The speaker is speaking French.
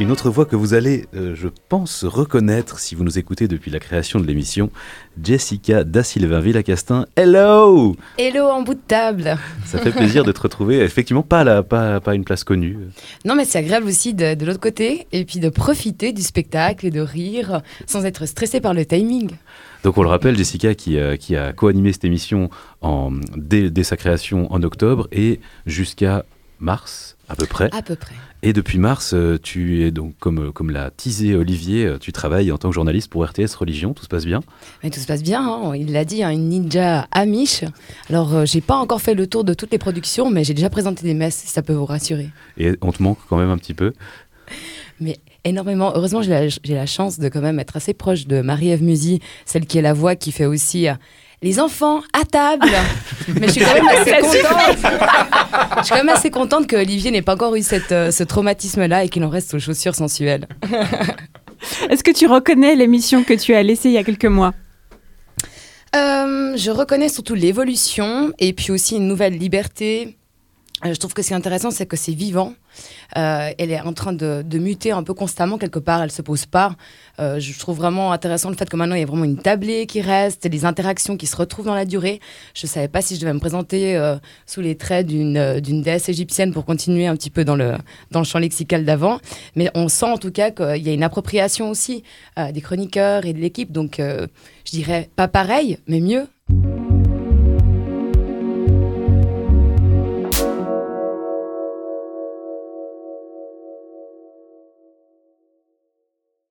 une autre voix que vous allez, euh, je pense, reconnaître si vous nous écoutez depuis la création de l'émission, Jessica Da Silva Villacastin. Hello Hello en bout de table Ça fait plaisir de te retrouver, effectivement pas, à pas, pas une place connue. Non mais c'est agréable aussi de, de l'autre côté et puis de profiter du spectacle et de rire sans être stressé par le timing. Donc on le rappelle, Jessica qui, euh, qui a co-animé cette émission en, dès, dès sa création en octobre et jusqu'à mars à peu près. À peu près. Et depuis mars, euh, tu es donc, comme, euh, comme l'a teasé Olivier, euh, tu travailles en tant que journaliste pour RTS Religion, tout se passe bien? Mais tout se passe bien, hein. il l'a dit, hein, une ninja amiche. Alors, euh, j'ai pas encore fait le tour de toutes les productions, mais j'ai déjà présenté des messes, si ça peut vous rassurer. Et on te manque quand même un petit peu? Mais énormément. Heureusement, j'ai la, la chance de quand même être assez proche de Marie-Ève Musy, celle qui est la voix qui fait aussi euh, les enfants à table. Mais je suis quand même assez contente. je suis quand même assez contente que Olivier n'ait pas encore eu cette, euh, ce traumatisme-là et qu'il en reste aux chaussures sensuelles. Est-ce que tu reconnais l'émission que tu as laissée il y a quelques mois? Euh, je reconnais surtout l'évolution et puis aussi une nouvelle liberté. Euh, je trouve que ce qui est intéressant, c'est que c'est vivant. Euh, elle est en train de, muter un peu constamment quelque part. Elle se pose pas. Euh, je trouve vraiment intéressant le fait que maintenant il y a vraiment une tablée qui reste, des interactions qui se retrouvent dans la durée. Je savais pas si je devais me présenter sous les traits d'une déesse égyptienne pour continuer un petit peu dans le dans le champ lexical d'avant. Mais on sent en tout cas qu'il y a une appropriation aussi des chroniqueurs et de l'équipe. Donc je dirais pas pareil, mais mieux.